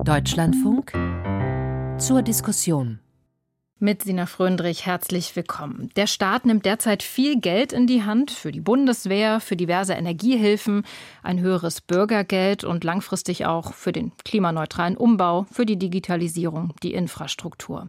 Deutschlandfunk zur Diskussion. Mit Sina Fröndrich herzlich willkommen. Der Staat nimmt derzeit viel Geld in die Hand für die Bundeswehr, für diverse Energiehilfen, ein höheres Bürgergeld und langfristig auch für den klimaneutralen Umbau, für die Digitalisierung, die Infrastruktur.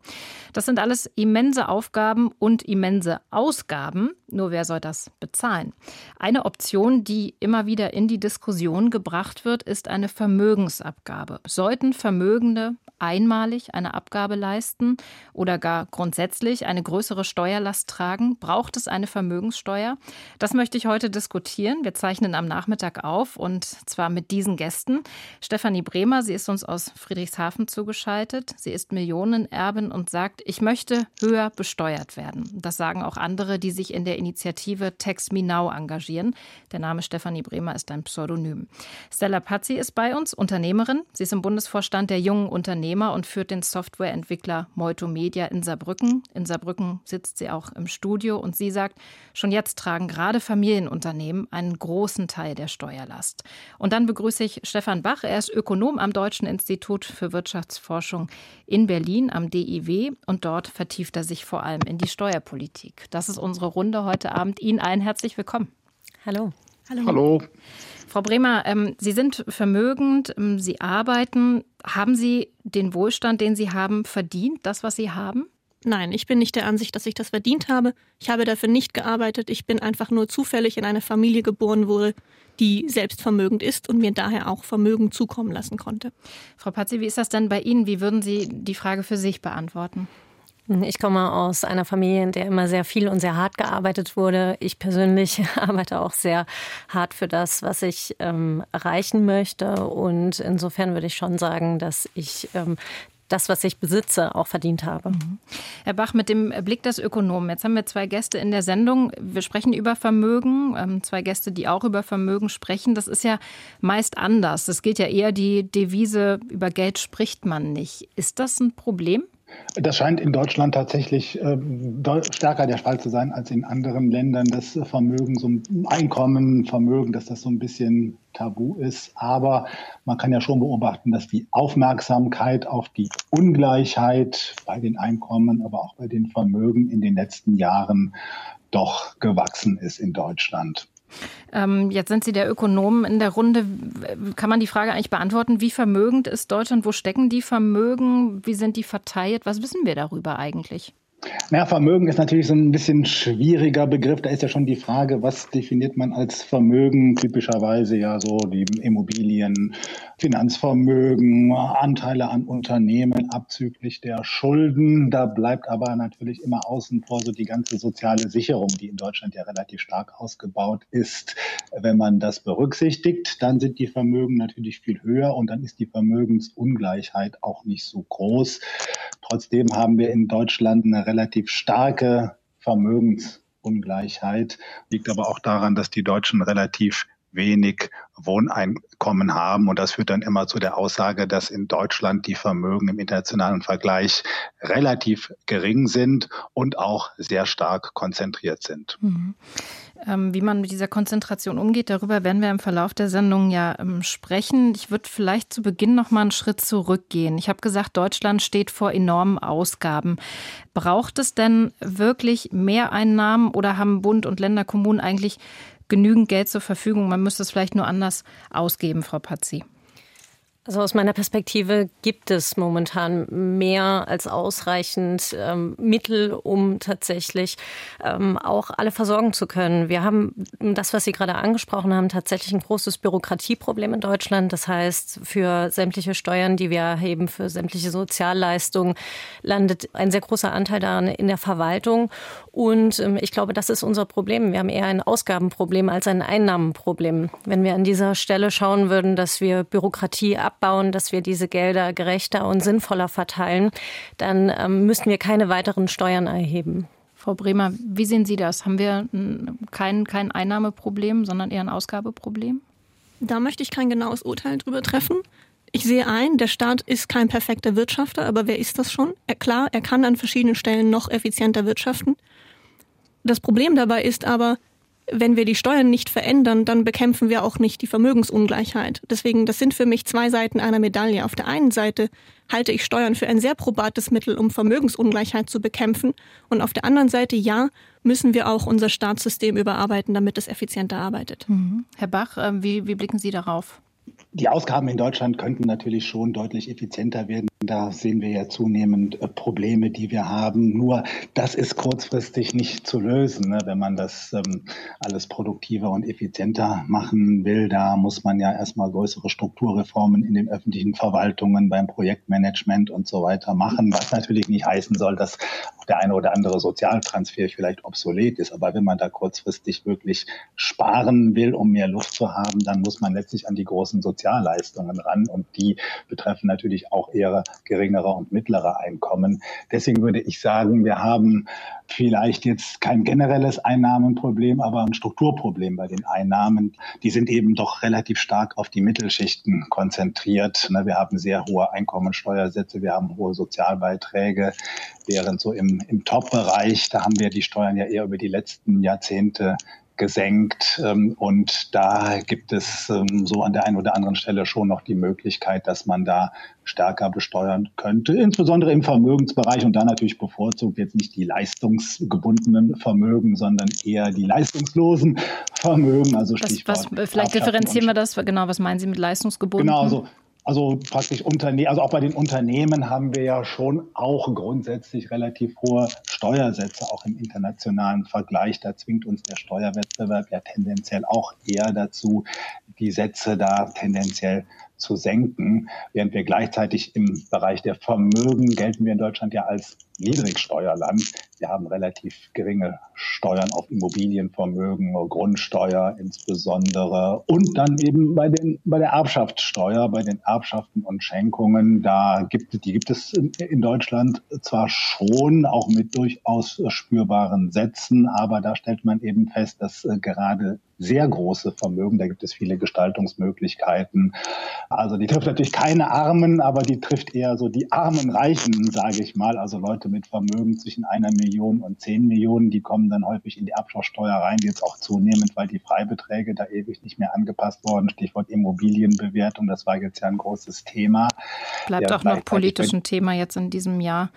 Das sind alles immense Aufgaben und immense Ausgaben. Nur wer soll das bezahlen? Eine Option, die immer wieder in die Diskussion gebracht wird, ist eine Vermögensabgabe. Sollten Vermögende einmalig eine Abgabe leisten oder gar grundsätzlich eine größere Steuerlast tragen? Braucht es eine Vermögenssteuer? Das möchte ich heute diskutieren. Wir zeichnen am Nachmittag auf und zwar mit diesen Gästen. Stefanie Bremer, sie ist uns aus Friedrichshafen zugeschaltet. Sie ist Millionenerbin und sagt, ich möchte höher besteuert werden. Das sagen auch andere, die sich in der Initiative Tax Me Now engagieren. Der Name Stefanie Bremer ist ein Pseudonym. Stella Pazzi ist bei uns, Unternehmerin. Sie ist im Bundesvorstand der jungen Unternehmer und führt den Softwareentwickler Moito Media in Saarbrücken. In Saarbrücken sitzt sie auch im Studio und sie sagt, schon jetzt tragen gerade Familienunternehmen einen großen Teil der Steuerlast. Und dann begrüße ich Stefan Bach. Er ist Ökonom am Deutschen Institut für Wirtschaftsforschung in Berlin am DIW und dort vertieft er sich vor allem in die Steuerpolitik. Das ist unsere Runde heute Abend. Ihnen allen herzlich willkommen. Hallo. Hallo. Hallo. Frau Bremer, ähm, Sie sind vermögend, ähm, Sie arbeiten. Haben Sie den Wohlstand, den Sie haben, verdient, das, was Sie haben? Nein, ich bin nicht der Ansicht, dass ich das verdient habe. Ich habe dafür nicht gearbeitet. Ich bin einfach nur zufällig in eine Familie geboren wurde, die selbstvermögend ist und mir daher auch Vermögen zukommen lassen konnte. Frau Pazzi, wie ist das denn bei Ihnen? Wie würden Sie die Frage für sich beantworten? Ich komme aus einer Familie, in der immer sehr viel und sehr hart gearbeitet wurde. Ich persönlich arbeite auch sehr hart für das, was ich ähm, erreichen möchte. Und insofern würde ich schon sagen, dass ich ähm, das, was ich besitze, auch verdient habe. Mhm. Herr Bach, mit dem Blick des Ökonomen. Jetzt haben wir zwei Gäste in der Sendung. Wir sprechen über Vermögen, ähm, zwei Gäste, die auch über Vermögen sprechen. Das ist ja meist anders. Es gilt ja eher die Devise, über Geld spricht man nicht. Ist das ein Problem? Das scheint in Deutschland tatsächlich äh, stärker der Fall zu sein als in anderen Ländern. Das Vermögen, so ein Einkommen, Vermögen, dass das so ein bisschen tabu ist. Aber man kann ja schon beobachten, dass die Aufmerksamkeit auf die Ungleichheit bei den Einkommen, aber auch bei den Vermögen in den letzten Jahren doch gewachsen ist in Deutschland. Ähm, jetzt sind Sie der Ökonom in der Runde. Kann man die Frage eigentlich beantworten, wie vermögend ist Deutschland? Wo stecken die Vermögen? Wie sind die verteilt? Was wissen wir darüber eigentlich? Ja, Vermögen ist natürlich so ein bisschen schwieriger Begriff. Da ist ja schon die Frage, was definiert man als Vermögen? Typischerweise ja so die Immobilien, Finanzvermögen, Anteile an Unternehmen abzüglich der Schulden. Da bleibt aber natürlich immer außen vor so die ganze soziale Sicherung, die in Deutschland ja relativ stark ausgebaut ist. Wenn man das berücksichtigt, dann sind die Vermögen natürlich viel höher und dann ist die Vermögensungleichheit auch nicht so groß. Trotzdem haben wir in Deutschland eine relativ starke Vermögensungleichheit, liegt aber auch daran, dass die Deutschen relativ wenig Wohneinkommen haben. Und das führt dann immer zu der Aussage, dass in Deutschland die Vermögen im internationalen Vergleich relativ gering sind und auch sehr stark konzentriert sind. Mhm. Ähm, wie man mit dieser Konzentration umgeht, darüber werden wir im Verlauf der Sendung ja ähm, sprechen. Ich würde vielleicht zu Beginn noch mal einen Schritt zurückgehen. Ich habe gesagt, Deutschland steht vor enormen Ausgaben. Braucht es denn wirklich mehr Einnahmen oder haben Bund und Länder, Kommunen eigentlich genügend Geld zur Verfügung? Man müsste es vielleicht nur anders ausgeben, Frau Pazzi. Also aus meiner Perspektive gibt es momentan mehr als ausreichend ähm, Mittel, um tatsächlich ähm, auch alle versorgen zu können. Wir haben das, was Sie gerade angesprochen haben, tatsächlich ein großes Bürokratieproblem in Deutschland. Das heißt, für sämtliche Steuern, die wir erheben, für sämtliche Sozialleistungen, landet ein sehr großer Anteil daran in der Verwaltung. Und ähm, ich glaube, das ist unser Problem. Wir haben eher ein Ausgabenproblem als ein Einnahmenproblem. Wenn wir an dieser Stelle schauen würden, dass wir Bürokratie ab abbauen, dass wir diese Gelder gerechter und sinnvoller verteilen, dann ähm, müssten wir keine weiteren Steuern erheben. Frau Bremer, wie sehen Sie das? Haben wir kein, kein Einnahmeproblem, sondern eher ein Ausgabeproblem? Da möchte ich kein genaues Urteil drüber treffen. Ich sehe ein, der Staat ist kein perfekter Wirtschafter, aber wer ist das schon? Er, klar, er kann an verschiedenen Stellen noch effizienter wirtschaften. Das Problem dabei ist aber, wenn wir die Steuern nicht verändern, dann bekämpfen wir auch nicht die Vermögensungleichheit. Deswegen, das sind für mich zwei Seiten einer Medaille. Auf der einen Seite halte ich Steuern für ein sehr probates Mittel, um Vermögensungleichheit zu bekämpfen. Und auf der anderen Seite, ja, müssen wir auch unser Staatssystem überarbeiten, damit es effizienter arbeitet. Mhm. Herr Bach, ähm, wie, wie blicken Sie darauf? Die Ausgaben in Deutschland könnten natürlich schon deutlich effizienter werden. Da sehen wir ja zunehmend äh, Probleme, die wir haben. Nur das ist kurzfristig nicht zu lösen. Ne? Wenn man das ähm, alles produktiver und effizienter machen will, da muss man ja erstmal größere Strukturreformen in den öffentlichen Verwaltungen, beim Projektmanagement und so weiter machen, was natürlich nicht heißen soll, dass der eine oder andere Sozialtransfer vielleicht obsolet ist. Aber wenn man da kurzfristig wirklich sparen will, um mehr Luft zu haben, dann muss man letztlich an die großen Sozialleistungen ran. Und die betreffen natürlich auch eher geringere und mittlere Einkommen. Deswegen würde ich sagen, wir haben vielleicht jetzt kein generelles Einnahmenproblem, aber ein Strukturproblem bei den Einnahmen. Die sind eben doch relativ stark auf die Mittelschichten konzentriert. Ne, wir haben sehr hohe Einkommensteuersätze, wir haben hohe Sozialbeiträge, während so im, im Top-Bereich, da haben wir die Steuern ja eher über die letzten Jahrzehnte gesenkt. Ähm, und da gibt es ähm, so an der einen oder anderen Stelle schon noch die Möglichkeit, dass man da stärker besteuern könnte, insbesondere im Vermögensbereich und da natürlich bevorzugt jetzt nicht die leistungsgebundenen Vermögen, sondern eher die leistungslosen Vermögen. Also Stichwort was, was, vielleicht differenzieren wir das. Genau, was meinen Sie mit leistungsgebunden? Genau, also also praktisch Unternehmen, also auch bei den Unternehmen haben wir ja schon auch grundsätzlich relativ hohe Steuersätze, auch im internationalen Vergleich. Da zwingt uns der Steuerwettbewerb ja tendenziell auch eher dazu, die Sätze da tendenziell zu senken, während wir gleichzeitig im Bereich der Vermögen gelten wir in Deutschland ja als Niedrigsteuerland. Wir haben relativ geringe Steuern auf Immobilienvermögen, Grundsteuer insbesondere und dann eben bei, den, bei der Erbschaftssteuer, bei den Erbschaften und Schenkungen, da gibt, die gibt es in Deutschland zwar schon, auch mit durchaus spürbaren Sätzen, aber da stellt man eben fest, dass äh, gerade sehr große Vermögen. Da gibt es viele Gestaltungsmöglichkeiten. Also die trifft natürlich keine Armen, aber die trifft eher so die armen Reichen, sage ich mal. Also Leute mit Vermögen zwischen einer Million und zehn Millionen, die kommen dann häufig in die Abschlusssteuer rein, jetzt auch zunehmend, weil die Freibeträge da ewig nicht mehr angepasst wurden. Stichwort Immobilienbewertung, das war jetzt ja ein großes Thema. Bleibt ja, auch noch politisch ein Thema jetzt in diesem Jahr.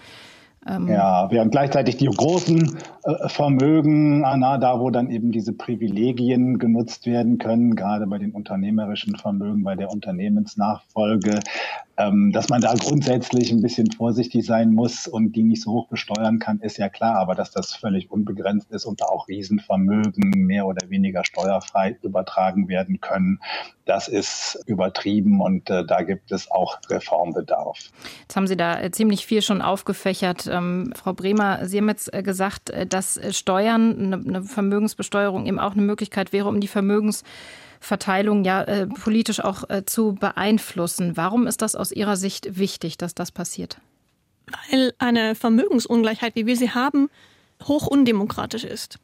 Ähm ja, während gleichzeitig die großen äh, Vermögen, na, da wo dann eben diese Privilegien genutzt werden können, gerade bei den unternehmerischen Vermögen, bei der Unternehmensnachfolge, ähm, dass man da grundsätzlich ein bisschen vorsichtig sein muss und die nicht so hoch besteuern kann, ist ja klar. Aber dass das völlig unbegrenzt ist und da auch Riesenvermögen mehr oder weniger steuerfrei übertragen werden können, das ist übertrieben und äh, da gibt es auch Reformbedarf. Jetzt haben Sie da äh, ziemlich viel schon aufgefächert. Ähm, Frau Bremer, Sie haben jetzt äh, gesagt, äh, dass Steuern, eine, Vermögensbesteuerung eben auch eine Möglichkeit wäre, um die Vermögens Verteilung ja äh, politisch auch äh, zu beeinflussen. Warum ist das aus Ihrer Sicht wichtig, dass das passiert? Weil eine Vermögensungleichheit, wie wir sie haben, hoch undemokratisch ist.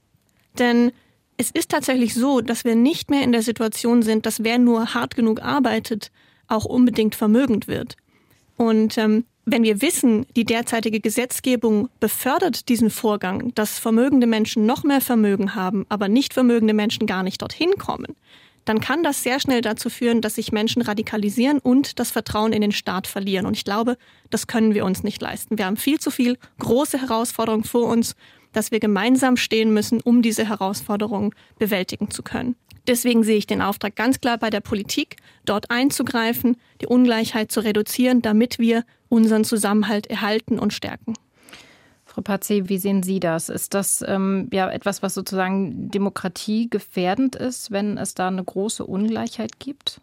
Denn es ist tatsächlich so, dass wir nicht mehr in der Situation sind, dass wer nur hart genug arbeitet, auch unbedingt vermögend wird. Und ähm, wenn wir wissen, die derzeitige Gesetzgebung befördert diesen Vorgang, dass vermögende Menschen noch mehr Vermögen haben, aber nicht vermögende Menschen gar nicht dorthin kommen, dann kann das sehr schnell dazu führen, dass sich Menschen radikalisieren und das Vertrauen in den Staat verlieren. Und ich glaube, das können wir uns nicht leisten. Wir haben viel zu viel große Herausforderungen vor uns, dass wir gemeinsam stehen müssen, um diese Herausforderungen bewältigen zu können. Deswegen sehe ich den Auftrag ganz klar bei der Politik, dort einzugreifen, die Ungleichheit zu reduzieren, damit wir unseren Zusammenhalt erhalten und stärken. Frau Pazzi, wie sehen Sie das? Ist das ähm, ja etwas, was sozusagen demokratiegefährdend ist, wenn es da eine große Ungleichheit gibt?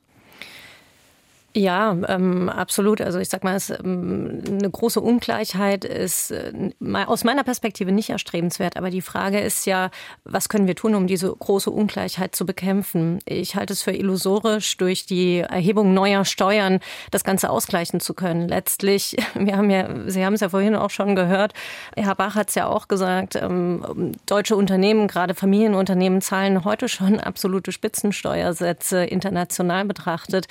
Ja, ähm, absolut. Also ich sag mal, es, ähm, eine große Ungleichheit ist äh, aus meiner Perspektive nicht erstrebenswert. Aber die Frage ist ja, was können wir tun, um diese große Ungleichheit zu bekämpfen? Ich halte es für illusorisch, durch die Erhebung neuer Steuern das Ganze ausgleichen zu können. Letztlich, wir haben ja, Sie haben es ja vorhin auch schon gehört, Herr Bach hat es ja auch gesagt, ähm, deutsche Unternehmen, gerade Familienunternehmen, zahlen heute schon absolute Spitzensteuersätze international betrachtet.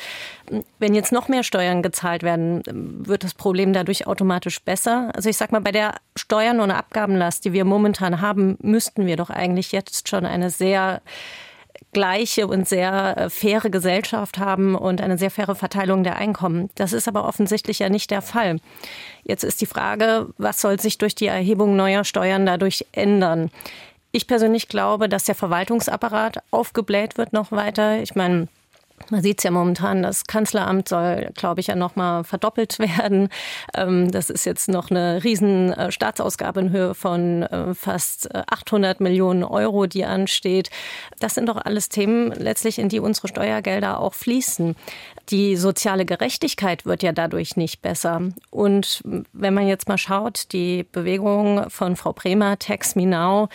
Wenn jetzt noch mehr Steuern gezahlt werden, wird das Problem dadurch automatisch besser? Also ich sag mal, bei der Steuern- und Abgabenlast, die wir momentan haben, müssten wir doch eigentlich jetzt schon eine sehr gleiche und sehr äh, faire Gesellschaft haben und eine sehr faire Verteilung der Einkommen. Das ist aber offensichtlich ja nicht der Fall. Jetzt ist die Frage, was soll sich durch die Erhebung neuer Steuern dadurch ändern? Ich persönlich glaube, dass der Verwaltungsapparat aufgebläht wird noch weiter. Ich meine, man sieht es ja momentan, das Kanzleramt soll, glaube ich, ja noch mal verdoppelt werden. Ähm, das ist jetzt noch eine riesen äh, Staatsausgabe in Höhe von äh, fast 800 äh, Millionen Euro, die ansteht. Das sind doch alles Themen letztlich, in die unsere Steuergelder auch fließen. Die soziale Gerechtigkeit wird ja dadurch nicht besser. Und wenn man jetzt mal schaut, die Bewegung von Frau Bremer, Tax Me Now,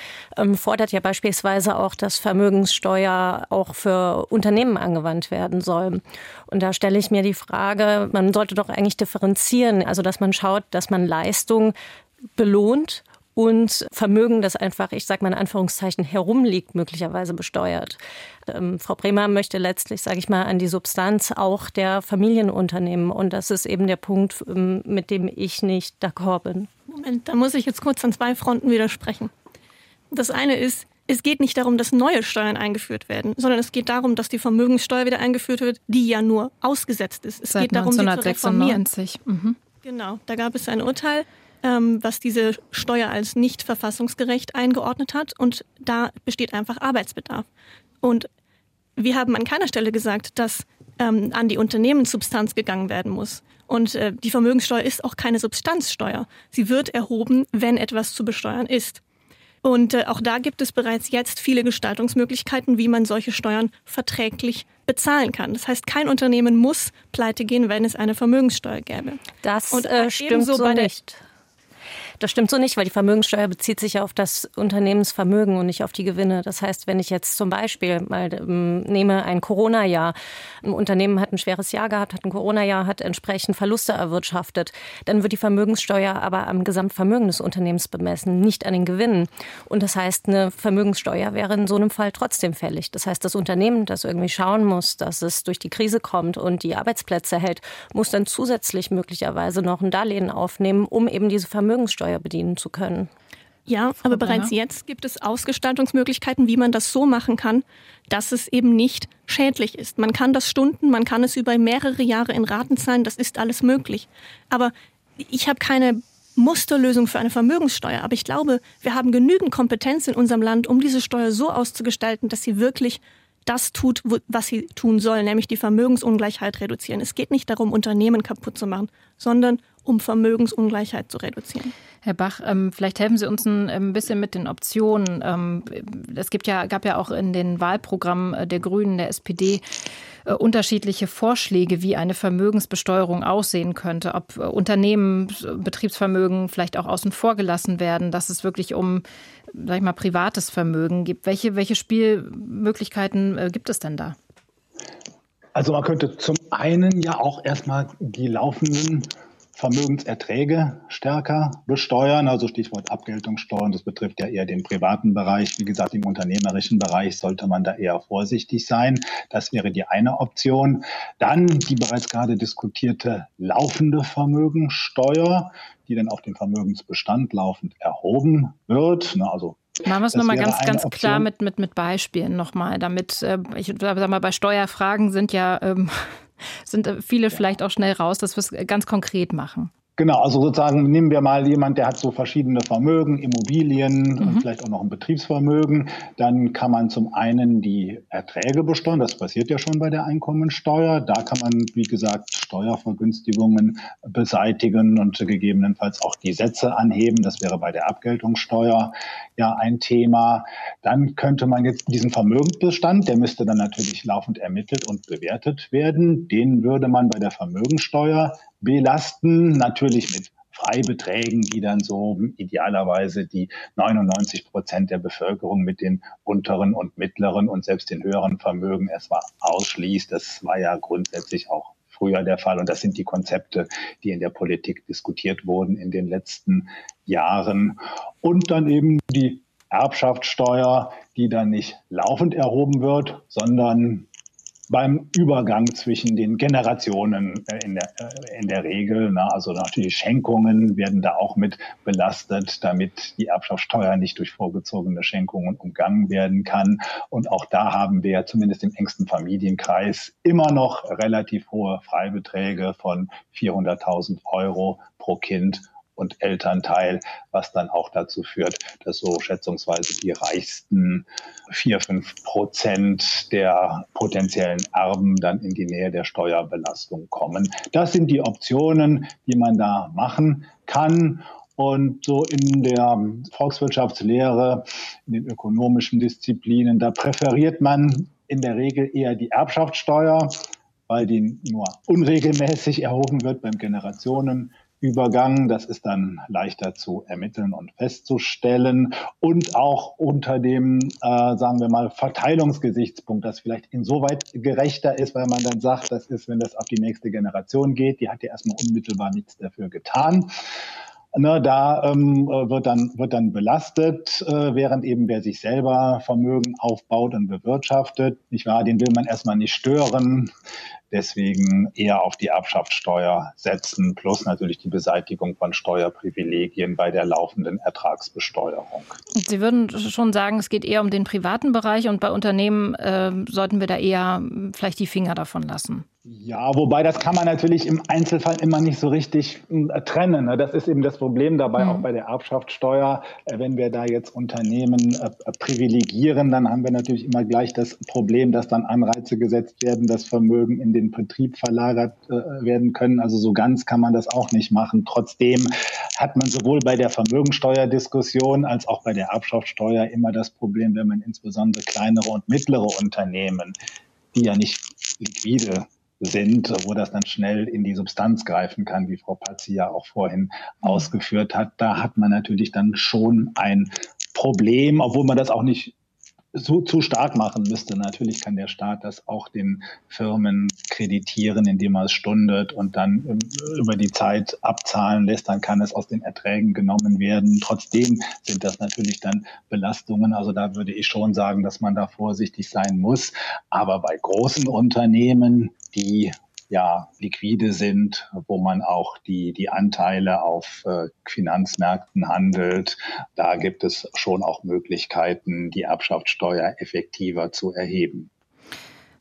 fordert ja beispielsweise auch, dass Vermögenssteuer auch für Unternehmen angewandt werden soll. Und da stelle ich mir die Frage, man sollte doch eigentlich differenzieren, also dass man schaut, dass man Leistung belohnt und Vermögen, das einfach, ich sage mal in Anführungszeichen, herumliegt, möglicherweise besteuert. Ähm, Frau Bremer möchte letztlich, sage ich mal, an die Substanz auch der Familienunternehmen. Und das ist eben der Punkt, ähm, mit dem ich nicht d'accord bin. Moment, da muss ich jetzt kurz an zwei Fronten widersprechen. Das eine ist, es geht nicht darum, dass neue Steuern eingeführt werden, sondern es geht darum, dass die Vermögenssteuer wieder eingeführt wird, die ja nur ausgesetzt ist. Es Seit geht darum, 1996. Mhm. Genau, da gab es ein Urteil, ähm, was diese Steuer als nicht verfassungsgerecht eingeordnet hat und da besteht einfach Arbeitsbedarf. Und wir haben an keiner Stelle gesagt, dass ähm, an die Unternehmenssubstanz gegangen werden muss. Und äh, die Vermögenssteuer ist auch keine Substanzsteuer. Sie wird erhoben, wenn etwas zu besteuern ist. Und äh, auch da gibt es bereits jetzt viele Gestaltungsmöglichkeiten, wie man solche Steuern verträglich bezahlen kann. Das heißt, kein Unternehmen muss pleite gehen, wenn es eine Vermögenssteuer gäbe. Das Und, äh, stimmt so nicht. Das stimmt so nicht, weil die Vermögenssteuer bezieht sich ja auf das Unternehmensvermögen und nicht auf die Gewinne. Das heißt, wenn ich jetzt zum Beispiel mal ähm, nehme ein Corona-Jahr, ein Unternehmen hat ein schweres Jahr gehabt, hat ein Corona-Jahr, hat entsprechend Verluste erwirtschaftet, dann wird die Vermögenssteuer aber am Gesamtvermögen des Unternehmens bemessen, nicht an den Gewinnen. Und das heißt, eine Vermögenssteuer wäre in so einem Fall trotzdem fällig. Das heißt, das Unternehmen, das irgendwie schauen muss, dass es durch die Krise kommt und die Arbeitsplätze hält, muss dann zusätzlich möglicherweise noch ein Darlehen aufnehmen, um eben diese Vermögenssteuer Steuer bedienen zu können. Ja, aber bereits jetzt gibt es Ausgestaltungsmöglichkeiten, wie man das so machen kann, dass es eben nicht schädlich ist. Man kann das Stunden, man kann es über mehrere Jahre in Raten zahlen, das ist alles möglich. Aber ich habe keine Musterlösung für eine Vermögenssteuer. Aber ich glaube, wir haben genügend Kompetenz in unserem Land, um diese Steuer so auszugestalten, dass sie wirklich das tut, was sie tun soll, nämlich die Vermögensungleichheit reduzieren. Es geht nicht darum, Unternehmen kaputt zu machen, sondern um Vermögensungleichheit zu reduzieren. Herr Bach, ähm, vielleicht helfen Sie uns ein, ein bisschen mit den Optionen. Ähm, es gibt ja, gab ja auch in den Wahlprogrammen äh, der Grünen, der SPD, äh, unterschiedliche Vorschläge, wie eine Vermögensbesteuerung aussehen könnte, ob äh, Unternehmen, Betriebsvermögen vielleicht auch außen vor gelassen werden, dass es wirklich um, sag ich mal, privates Vermögen gibt. Welche, welche Spielmöglichkeiten gibt es denn da? Also man könnte zum einen ja auch erstmal die laufenden Vermögenserträge stärker besteuern, also Stichwort Abgeltungssteuern, das betrifft ja eher den privaten Bereich. Wie gesagt, im unternehmerischen Bereich sollte man da eher vorsichtig sein. Das wäre die eine Option. Dann die bereits gerade diskutierte laufende Vermögensteuer, die dann auf den Vermögensbestand laufend erhoben wird. Also Machen wir es nochmal ganz, ganz klar mit, mit, mit Beispielen nochmal, damit, äh, ich sag mal, bei Steuerfragen sind ja ähm, sind äh, viele vielleicht auch schnell raus, dass wir es ganz konkret machen. Genau, also sozusagen nehmen wir mal jemand, der hat so verschiedene Vermögen, Immobilien mhm. und vielleicht auch noch ein Betriebsvermögen. Dann kann man zum einen die Erträge besteuern. Das passiert ja schon bei der Einkommensteuer. Da kann man, wie gesagt, Steuervergünstigungen beseitigen und gegebenenfalls auch die Sätze anheben. Das wäre bei der Abgeltungssteuer ja ein Thema. Dann könnte man jetzt diesen Vermögensbestand, der müsste dann natürlich laufend ermittelt und bewertet werden. Den würde man bei der Vermögensteuer belasten, natürlich mit Freibeträgen, die dann so idealerweise die 99 Prozent der Bevölkerung mit den unteren und mittleren und selbst den höheren Vermögen erstmal ausschließt. Das war ja grundsätzlich auch früher der Fall. Und das sind die Konzepte, die in der Politik diskutiert wurden in den letzten Jahren. Und dann eben die Erbschaftssteuer, die dann nicht laufend erhoben wird, sondern beim Übergang zwischen den Generationen äh, in der, äh, in der Regel. Na, also natürlich Schenkungen werden da auch mit belastet, damit die Erbschaftssteuer nicht durch vorgezogene Schenkungen umgangen werden kann. Und auch da haben wir zumindest im engsten Familienkreis immer noch relativ hohe Freibeträge von 400.000 Euro pro Kind und Elternteil, was dann auch dazu führt, dass so schätzungsweise die reichsten vier, fünf Prozent der potenziellen Erben dann in die Nähe der Steuerbelastung kommen. Das sind die Optionen, die man da machen kann. Und so in der Volkswirtschaftslehre, in den ökonomischen Disziplinen, da präferiert man in der Regel eher die Erbschaftssteuer, weil die nur unregelmäßig erhoben wird beim Generationen Übergang. Das ist dann leichter zu ermitteln und festzustellen. Und auch unter dem, äh, sagen wir mal, Verteilungsgesichtspunkt, das vielleicht insoweit gerechter ist, weil man dann sagt, das ist, wenn das auf die nächste Generation geht, die hat ja erstmal unmittelbar nichts dafür getan. Ne, da ähm, wird, dann, wird dann belastet, äh, während eben wer sich selber Vermögen aufbaut und bewirtschaftet, nicht wahr, den will man erstmal nicht stören. Deswegen eher auf die Erbschaftssteuer setzen, plus natürlich die Beseitigung von Steuerprivilegien bei der laufenden Ertragsbesteuerung. Sie würden schon sagen, es geht eher um den privaten Bereich und bei Unternehmen äh, sollten wir da eher vielleicht die Finger davon lassen. Ja, wobei das kann man natürlich im Einzelfall immer nicht so richtig äh, trennen. Ne? Das ist eben das Problem dabei, mhm. auch bei der Erbschaftssteuer. Äh, wenn wir da jetzt Unternehmen äh, privilegieren, dann haben wir natürlich immer gleich das Problem, dass dann Anreize gesetzt werden, dass Vermögen in den Betrieb verlagert werden können. Also so ganz kann man das auch nicht machen. Trotzdem hat man sowohl bei der Vermögensteuerdiskussion als auch bei der Erbschaftssteuer immer das Problem, wenn man insbesondere kleinere und mittlere Unternehmen, die ja nicht liquide sind, wo das dann schnell in die Substanz greifen kann, wie Frau Pazzi ja auch vorhin mhm. ausgeführt hat. Da hat man natürlich dann schon ein Problem, obwohl man das auch nicht so zu stark machen müsste. Natürlich kann der Staat das auch den Firmen kreditieren, indem er es stundet und dann ähm, über die Zeit abzahlen lässt. Dann kann es aus den Erträgen genommen werden. Trotzdem sind das natürlich dann Belastungen. Also da würde ich schon sagen, dass man da vorsichtig sein muss. Aber bei großen Unternehmen, die ja liquide sind, wo man auch die, die Anteile auf äh, Finanzmärkten handelt. Da gibt es schon auch Möglichkeiten, die Erbschaftssteuer effektiver zu erheben.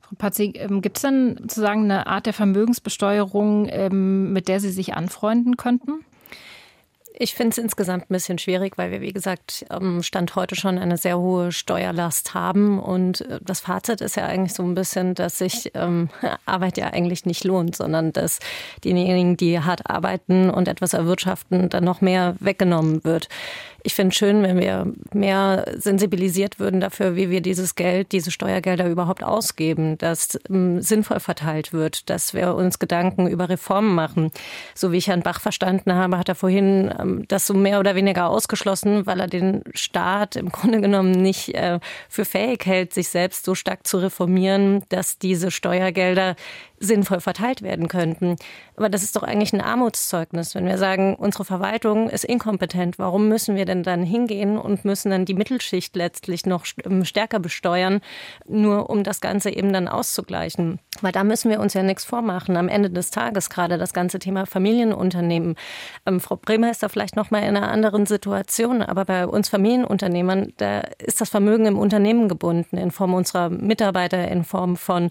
Frau Patzi, ähm, gibt es denn sozusagen eine Art der Vermögensbesteuerung, ähm, mit der Sie sich anfreunden könnten? Ich finde es insgesamt ein bisschen schwierig, weil wir, wie gesagt, Stand heute schon eine sehr hohe Steuerlast haben. Und äh, das Fazit ist ja eigentlich so ein bisschen, dass sich ähm, Arbeit ja eigentlich nicht lohnt, sondern dass diejenigen, die hart arbeiten und etwas erwirtschaften, dann noch mehr weggenommen wird. Ich finde es schön, wenn wir mehr sensibilisiert würden dafür, wie wir dieses Geld, diese Steuergelder überhaupt ausgeben, dass ähm, sinnvoll verteilt wird, dass wir uns Gedanken über Reformen machen. So wie ich Herrn Bach verstanden habe, hat er vorhin ähm, das so mehr oder weniger ausgeschlossen, weil er den Staat im Grunde genommen nicht äh, für fähig hält, sich selbst so stark zu reformieren, dass diese Steuergelder sinnvoll verteilt werden könnten. Aber das ist doch eigentlich ein Armutszeugnis, wenn wir sagen, unsere Verwaltung ist inkompetent. Warum müssen wir denn dann hingehen und müssen dann die Mittelschicht letztlich noch ähm, stärker besteuern, nur um das Ganze eben dann auszugleichen? Weil da müssen wir uns ja nichts vormachen. Am Ende des Tages gerade das ganze Thema Familienunternehmen. Ähm, Frau Bremer ist da vielleicht noch mal in einer anderen Situation, aber bei uns Familienunternehmern, da ist das Vermögen im Unternehmen gebunden in Form unserer Mitarbeiter, in Form von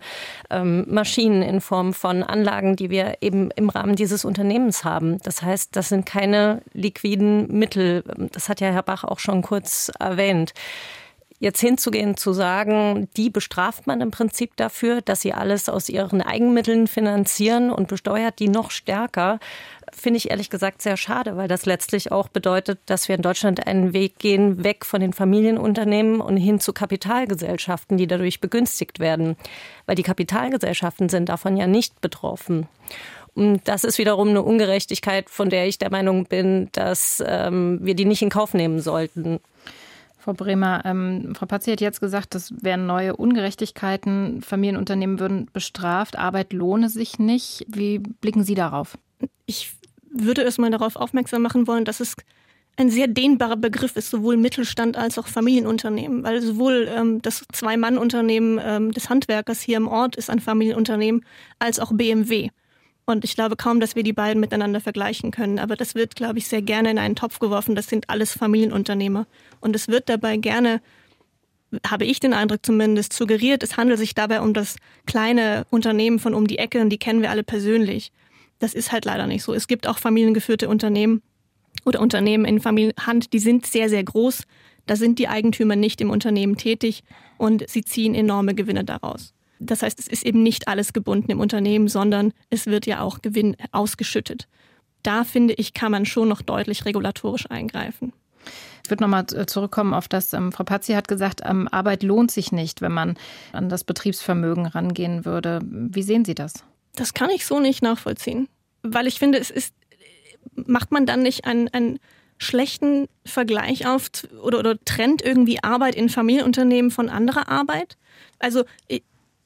ähm, Maschinen, in Form von Anlagen, die wir eben im Rahmen dieses Unternehmens haben. Das heißt, das sind keine liquiden Mittel. Das hat ja Herr Bach auch schon kurz erwähnt. Jetzt hinzugehen, zu sagen, die bestraft man im Prinzip dafür, dass sie alles aus ihren Eigenmitteln finanzieren und besteuert die noch stärker, finde ich ehrlich gesagt sehr schade, weil das letztlich auch bedeutet, dass wir in Deutschland einen Weg gehen, weg von den Familienunternehmen und hin zu Kapitalgesellschaften, die dadurch begünstigt werden. Weil die Kapitalgesellschaften sind davon ja nicht betroffen. Und das ist wiederum eine Ungerechtigkeit, von der ich der Meinung bin, dass ähm, wir die nicht in Kauf nehmen sollten. Frau Bremer, ähm, Frau Patzi hat jetzt gesagt, das wären neue Ungerechtigkeiten. Familienunternehmen würden bestraft, Arbeit lohne sich nicht. Wie blicken Sie darauf? Ich würde es mal darauf aufmerksam machen wollen, dass es ein sehr dehnbarer Begriff ist, sowohl Mittelstand als auch Familienunternehmen, weil sowohl ähm, das Zwei-Mann-Unternehmen ähm, des Handwerkers hier im Ort ist ein Familienunternehmen, als auch BMW. Und ich glaube kaum, dass wir die beiden miteinander vergleichen können. Aber das wird, glaube ich, sehr gerne in einen Topf geworfen. Das sind alles Familienunternehmer. Und es wird dabei gerne, habe ich den Eindruck zumindest, suggeriert, es handelt sich dabei um das kleine Unternehmen von um die Ecke und die kennen wir alle persönlich. Das ist halt leider nicht so. Es gibt auch familiengeführte Unternehmen oder Unternehmen in Familienhand, die sind sehr, sehr groß. Da sind die Eigentümer nicht im Unternehmen tätig und sie ziehen enorme Gewinne daraus. Das heißt, es ist eben nicht alles gebunden im Unternehmen, sondern es wird ja auch Gewinn ausgeschüttet. Da finde ich, kann man schon noch deutlich regulatorisch eingreifen. Ich würde nochmal zurückkommen auf das, ähm, Frau Pazzi hat gesagt, ähm, Arbeit lohnt sich nicht, wenn man an das Betriebsvermögen rangehen würde. Wie sehen Sie das? Das kann ich so nicht nachvollziehen, weil ich finde, es ist, macht man dann nicht einen, einen schlechten Vergleich auf oder, oder trennt irgendwie Arbeit in Familienunternehmen von anderer Arbeit? Also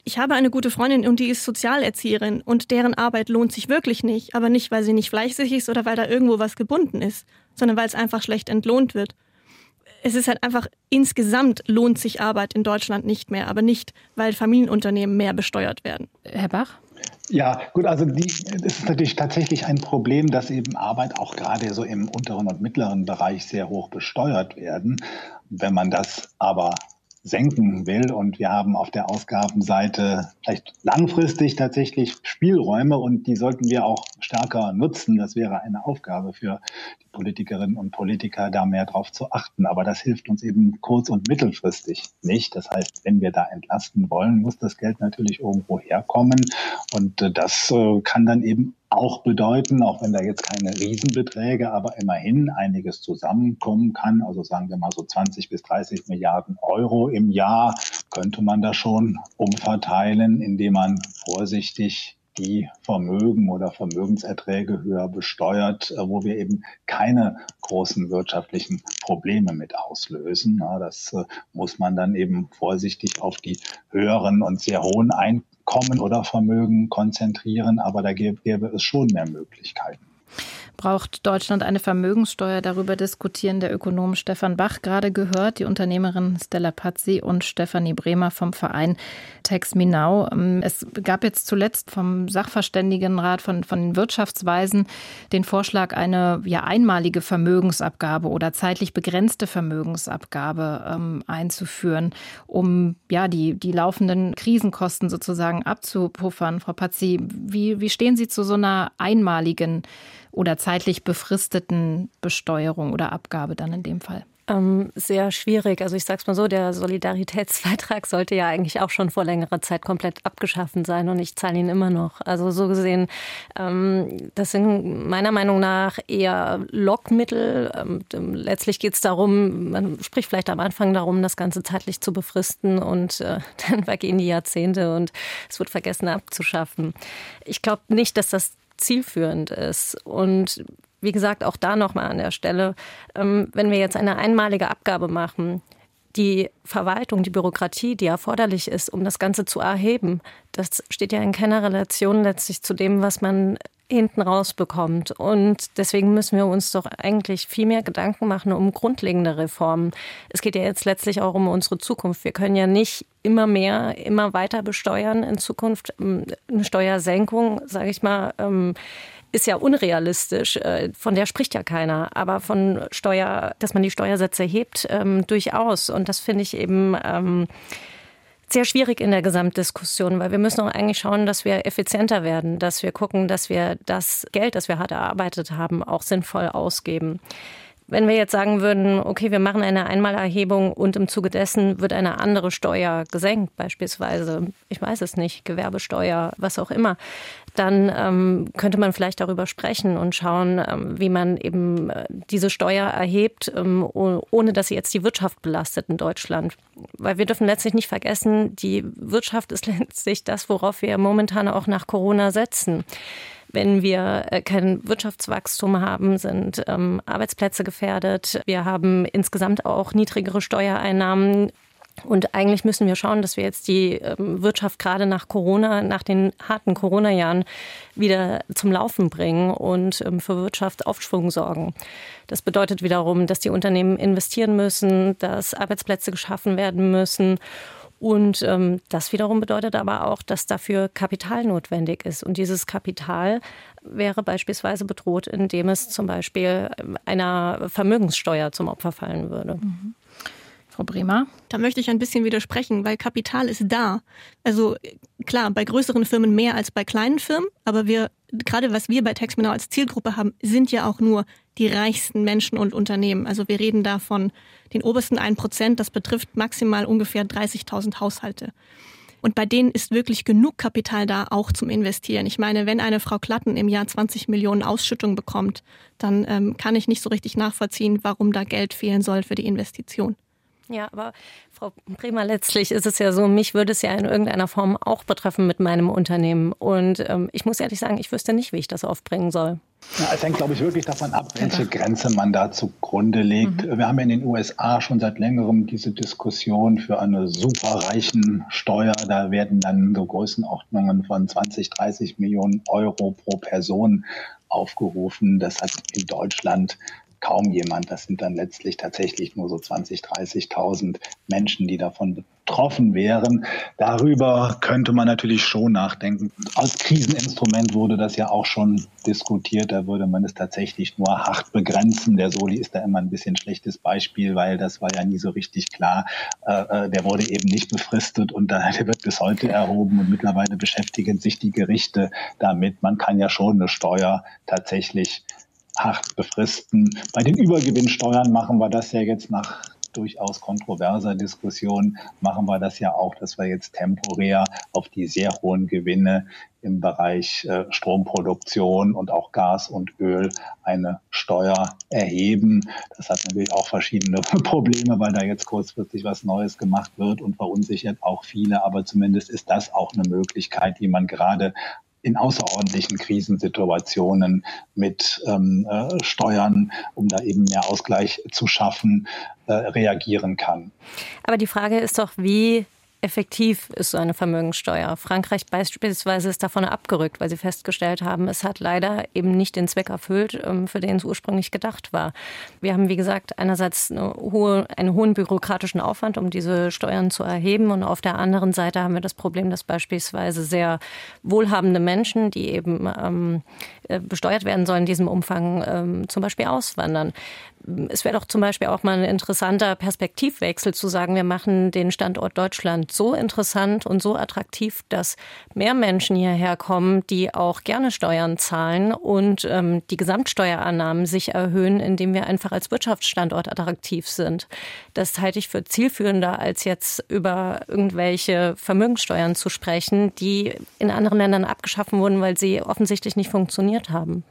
ich habe eine gute Freundin und die ist Sozialerzieherin und deren Arbeit lohnt sich wirklich nicht, aber nicht, weil sie nicht fleißig ist oder weil da irgendwo was gebunden ist, sondern weil es einfach schlecht entlohnt wird. Es ist halt einfach insgesamt lohnt sich Arbeit in Deutschland nicht mehr, aber nicht, weil Familienunternehmen mehr besteuert werden. Herr Bach? Ja, gut, also die, es ist natürlich tatsächlich ein Problem, dass eben Arbeit auch gerade so im unteren und mittleren Bereich sehr hoch besteuert werden. Wenn man das aber senken will. Und wir haben auf der Ausgabenseite vielleicht langfristig tatsächlich Spielräume und die sollten wir auch stärker nutzen. Das wäre eine Aufgabe für die Politikerinnen und Politiker, da mehr drauf zu achten. Aber das hilft uns eben kurz- und mittelfristig nicht. Das heißt, wenn wir da entlasten wollen, muss das Geld natürlich irgendwo herkommen. Und äh, das äh, kann dann eben auch bedeuten, auch wenn da jetzt keine Riesenbeträge, aber immerhin einiges zusammenkommen kann, also sagen wir mal so 20 bis 30 Milliarden Euro im Jahr, könnte man da schon umverteilen, indem man vorsichtig die Vermögen oder Vermögenserträge höher besteuert, äh, wo wir eben keine großen wirtschaftlichen Probleme mit auslösen. Das äh, muss man dann eben vorsichtig auf die höheren und sehr hohen Einkommen Kommen oder Vermögen konzentrieren, aber da gäbe es schon mehr Möglichkeiten braucht Deutschland eine Vermögenssteuer. Darüber diskutieren der Ökonom Stefan Bach gerade gehört, die Unternehmerin Stella Pazzi und Stefanie Bremer vom Verein Tex Minau. Es gab jetzt zuletzt vom Sachverständigenrat von, von den Wirtschaftsweisen den Vorschlag, eine ja, einmalige Vermögensabgabe oder zeitlich begrenzte Vermögensabgabe ähm, einzuführen, um ja, die, die laufenden Krisenkosten sozusagen abzupuffern. Frau Pazzi, wie, wie stehen Sie zu so einer einmaligen oder zeitlich befristeten Besteuerung oder Abgabe dann in dem Fall? Ähm, sehr schwierig. Also ich sage es mal so, der Solidaritätsbeitrag sollte ja eigentlich auch schon vor längerer Zeit komplett abgeschaffen sein und ich zahle ihn immer noch. Also so gesehen, ähm, das sind meiner Meinung nach eher Lockmittel. Ähm, letztlich geht es darum, man spricht vielleicht am Anfang darum, das Ganze zeitlich zu befristen und äh, dann vergehen die Jahrzehnte und es wird vergessen abzuschaffen. Ich glaube nicht, dass das zielführend ist. Und wie gesagt, auch da nochmal an der Stelle, ähm, wenn wir jetzt eine einmalige Abgabe machen, die Verwaltung, die Bürokratie, die erforderlich ist, um das Ganze zu erheben, das steht ja in keiner Relation letztlich zu dem, was man hinten rausbekommt. Und deswegen müssen wir uns doch eigentlich viel mehr Gedanken machen um grundlegende Reformen. Es geht ja jetzt letztlich auch um unsere Zukunft. Wir können ja nicht immer mehr, immer weiter besteuern in Zukunft. Ähm, eine Steuersenkung, sage ich mal, ähm, ist ja unrealistisch. Äh, von der spricht ja keiner. Aber von Steuer, dass man die Steuersätze hebt, ähm, durchaus. Und das finde ich eben sehr schwierig in der Gesamtdiskussion, weil wir müssen auch eigentlich schauen, dass wir effizienter werden, dass wir gucken, dass wir das Geld, das wir hart erarbeitet haben, auch sinnvoll ausgeben. Wenn wir jetzt sagen würden, okay, wir machen eine Einmalerhebung und im Zuge dessen wird eine andere Steuer gesenkt, beispielsweise, ich weiß es nicht, Gewerbesteuer, was auch immer, dann ähm, könnte man vielleicht darüber sprechen und schauen, ähm, wie man eben äh, diese Steuer erhebt, ähm, ohne dass sie jetzt die Wirtschaft belastet in Deutschland. Weil wir dürfen letztlich nicht vergessen, die Wirtschaft ist letztlich das, worauf wir momentan auch nach Corona setzen. Wenn wir äh, kein Wirtschaftswachstum haben, sind ähm, Arbeitsplätze gefährdet. Wir haben insgesamt auch niedrigere Steuereinnahmen Und eigentlich müssen wir schauen, dass wir jetzt die ähm, Wirtschaft gerade nach Corona, nach den harten Corona-Jahren wieder zum Laufen bringen und ähm, für Wirtschaftsaufschwung sorgen. Das bedeutet wiederum, dass die Unternehmen investieren müssen, dass Arbeitsplätze geschaffen werden müssen. Und ähm, das wiederum bedeutet aber auch, dass dafür Kapital notwendig ist. Und dieses Kapital wäre beispielsweise bedroht, indem es zum Beispiel einer Vermögenssteuer zum Opfer fallen würde. Mhm. Frau Bremer? Da möchte ich ein bisschen widersprechen, weil Kapital ist da. Also klar, bei größeren Firmen mehr als bei kleinen Firmen, aber wir, gerade was wir bei Textmenau als Zielgruppe haben, sind ja auch nur die reichsten Menschen und Unternehmen. Also wir reden da von den obersten 1 Prozent, das betrifft maximal ungefähr 30.000 Haushalte. Und bei denen ist wirklich genug Kapital da, auch zum Investieren. Ich meine, wenn eine Frau Klatten im Jahr 20 Millionen Ausschüttung bekommt, dann ähm, kann ich nicht so richtig nachvollziehen, warum da Geld fehlen soll für die Investition. Ja, aber Frau Bremer, letztlich ist es ja so, mich würde es ja in irgendeiner Form auch betreffen mit meinem Unternehmen. Und ähm, ich muss ehrlich sagen, ich wüsste nicht, wie ich das aufbringen soll. Ja, es hängt, glaube ich, wirklich davon ab, welche Grenze man da zugrunde legt. Mhm. Wir haben ja in den USA schon seit längerem diese Diskussion für eine superreichen Steuer. Da werden dann so Größenordnungen von 20, 30 Millionen Euro pro Person aufgerufen. Das hat in Deutschland kaum jemand. Das sind dann letztlich tatsächlich nur so 20, 30.000 Menschen, die davon betroffen wären. Darüber könnte man natürlich schon nachdenken. Als Kriseninstrument wurde das ja auch schon diskutiert. Da würde man es tatsächlich nur hart begrenzen. Der Soli ist da immer ein bisschen schlechtes Beispiel, weil das war ja nie so richtig klar. Äh, äh der wurde eben nicht befristet und der wird bis heute erhoben und mittlerweile beschäftigen sich die Gerichte damit. Man kann ja schon eine Steuer tatsächlich hart befristen. Bei den Übergewinnsteuern machen wir das ja jetzt nach durchaus kontroverser Diskussion, machen wir das ja auch, dass wir jetzt temporär auf die sehr hohen Gewinne im Bereich äh, Stromproduktion und auch Gas und Öl eine Steuer erheben. Das hat natürlich auch verschiedene Probleme, weil da jetzt kurzfristig was Neues gemacht wird und verunsichert auch viele. Aber zumindest ist das auch eine Möglichkeit, die man gerade in außerordentlichen Krisensituationen mit ähm, äh, Steuern, um da eben mehr Ausgleich zu schaffen, äh, reagieren kann. Aber die Frage ist doch, wie effektiv ist so eine Vermögenssteuer. Frankreich beispielsweise ist davon abgerückt, weil sie festgestellt haben, es hat leider eben nicht den Zweck erfüllt, ähm, für den es ursprünglich gedacht war. Wir haben, wie gesagt, einerseits eine hohe, einen hohen bürokratischen Aufwand, um diese Steuern zu erheben. Und auf der anderen Seite haben wir das Problem, dass beispielsweise sehr wohlhabende Menschen, die eben ähm, äh, besteuert werden sollen in diesem Umfang, ähm, zum Beispiel auswandern es wäre doch zum Beispiel auch mal ein interessanter Perspektivwechsel zu sagen, wir machen den Standort Deutschland so interessant und so attraktiv, dass mehr Menschen hierher kommen, die auch gerne Steuern zahlen und ähm, die Gesamtsteuerannahmen sich erhöhen, indem wir einfach als Wirtschaftsstandort attraktiv sind. Das halte ich für zielführender, als jetzt über irgendwelche Vermögenssteuern zu sprechen, die in anderen Ländern abgeschaffen wurden, weil sie offensichtlich nicht funktioniert haben.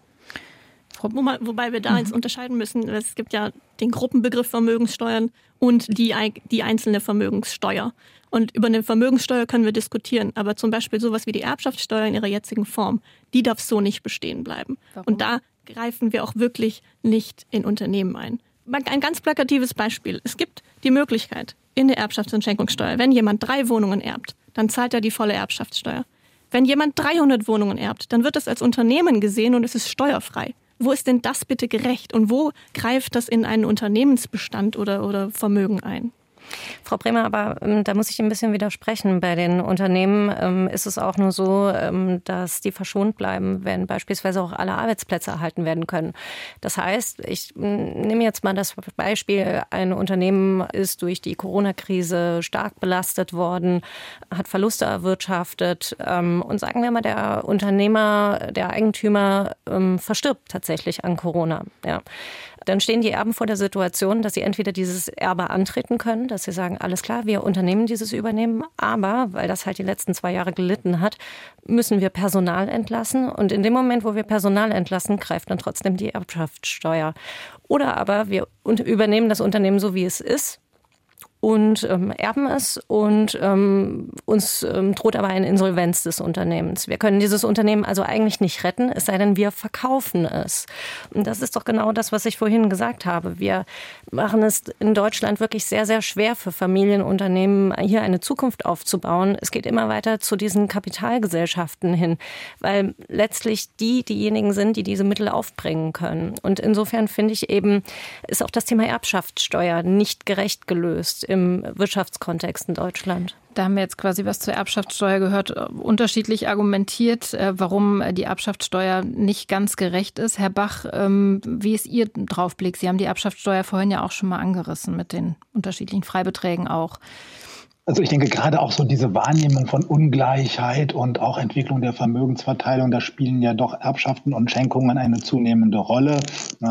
Wobei wir da mhm. jetzt unterscheiden müssen, es gibt ja den Gruppenbegriff Vermögenssteuern und die, die einzelne Vermögenssteuer. Und über eine Vermögenssteuer können wir diskutieren, aber zum Beispiel sowas wie die Erbschaftssteuer in ihrer jetzigen Form, die darf so nicht bestehen bleiben. Warum? Und da greifen wir auch wirklich nicht in Unternehmen ein. Ein ganz plakatives Beispiel. Es gibt die Möglichkeit in der Erbschafts- und Schenkungssteuer, wenn jemand drei Wohnungen erbt, dann zahlt er die volle Erbschaftssteuer. Wenn jemand 300 Wohnungen erbt, dann wird es als Unternehmen gesehen und es ist steuerfrei. Wo ist denn das bitte gerecht und wo greift das in einen Unternehmensbestand oder, oder Vermögen ein? Frau Bremer, aber ähm, da muss ich ein bisschen widersprechen. Bei den Unternehmen ähm, ist es auch nur so, ähm, dass die verschont bleiben, wenn beispielsweise auch alle Arbeitsplätze erhalten werden können. Das heißt, ich nehme jetzt mal das Beispiel, ein Unternehmen ist durch die Corona-Krise stark belastet worden, hat Verluste erwirtschaftet ähm, und sagen wir mal, der Unternehmer, der Eigentümer ähm, verstirbt tatsächlich an Corona. Ja dann stehen die Erben vor der Situation, dass sie entweder dieses Erbe antreten können, dass sie sagen, alles klar, wir unternehmen dieses Übernehmen, aber weil das halt die letzten zwei Jahre gelitten hat, müssen wir Personal entlassen. Und in dem Moment, wo wir Personal entlassen, greift dann trotzdem die Erbschaftssteuer. Oder aber wir übernehmen das Unternehmen so, wie es ist und ähm, erben es und ähm, uns ähm, droht aber eine Insolvenz des Unternehmens. Wir können dieses Unternehmen also eigentlich nicht retten, es sei denn, wir verkaufen es. Und das ist doch genau das, was ich vorhin gesagt habe. Wir machen es in Deutschland wirklich sehr, sehr schwer für Familienunternehmen, hier eine Zukunft aufzubauen. Es geht immer weiter zu diesen Kapitalgesellschaften hin, weil letztlich die diejenigen sind, die diese Mittel aufbringen können. Und insofern finde ich eben, ist auch das Thema Erbschaftssteuer nicht gerecht gelöst im Wirtschaftskontext in Deutschland. Da haben wir jetzt quasi was zur Erbschaftssteuer gehört, unterschiedlich argumentiert, äh, warum die Erbschaftssteuer nicht ganz gerecht ist. Herr Bach, ähm, wie ist Ihr Draufblick? Sie haben die Erbschaftssteuer vorhin ja auch schon mal angerissen mit den unterschiedlichen Freibeträgen auch. Also ich denke gerade auch so diese Wahrnehmung von Ungleichheit und auch Entwicklung der Vermögensverteilung, da spielen ja doch Erbschaften und Schenkungen eine zunehmende Rolle.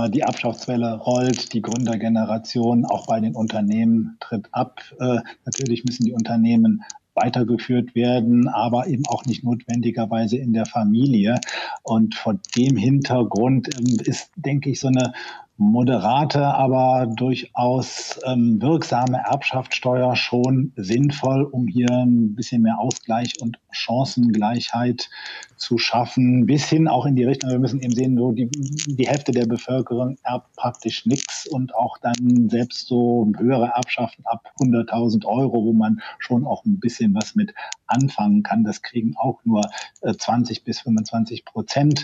Die Erbschaftswelle rollt, die Gründergeneration auch bei den Unternehmen tritt ab. Äh, natürlich müssen die Unternehmen weitergeführt werden, aber eben auch nicht notwendigerweise in der Familie. Und vor dem Hintergrund ähm, ist, denke ich, so eine moderate, aber durchaus ähm, wirksame Erbschaftssteuer schon sinnvoll, um hier ein bisschen mehr Ausgleich und Chancengleichheit zu schaffen, bis hin auch in die Richtung, wir müssen eben sehen, so die, die Hälfte der Bevölkerung erbt praktisch nichts und auch dann selbst so höhere Erbschaften ab 100.000 Euro, wo man schon auch ein bisschen was mit anfangen kann, das kriegen auch nur äh, 20 bis 25 Prozent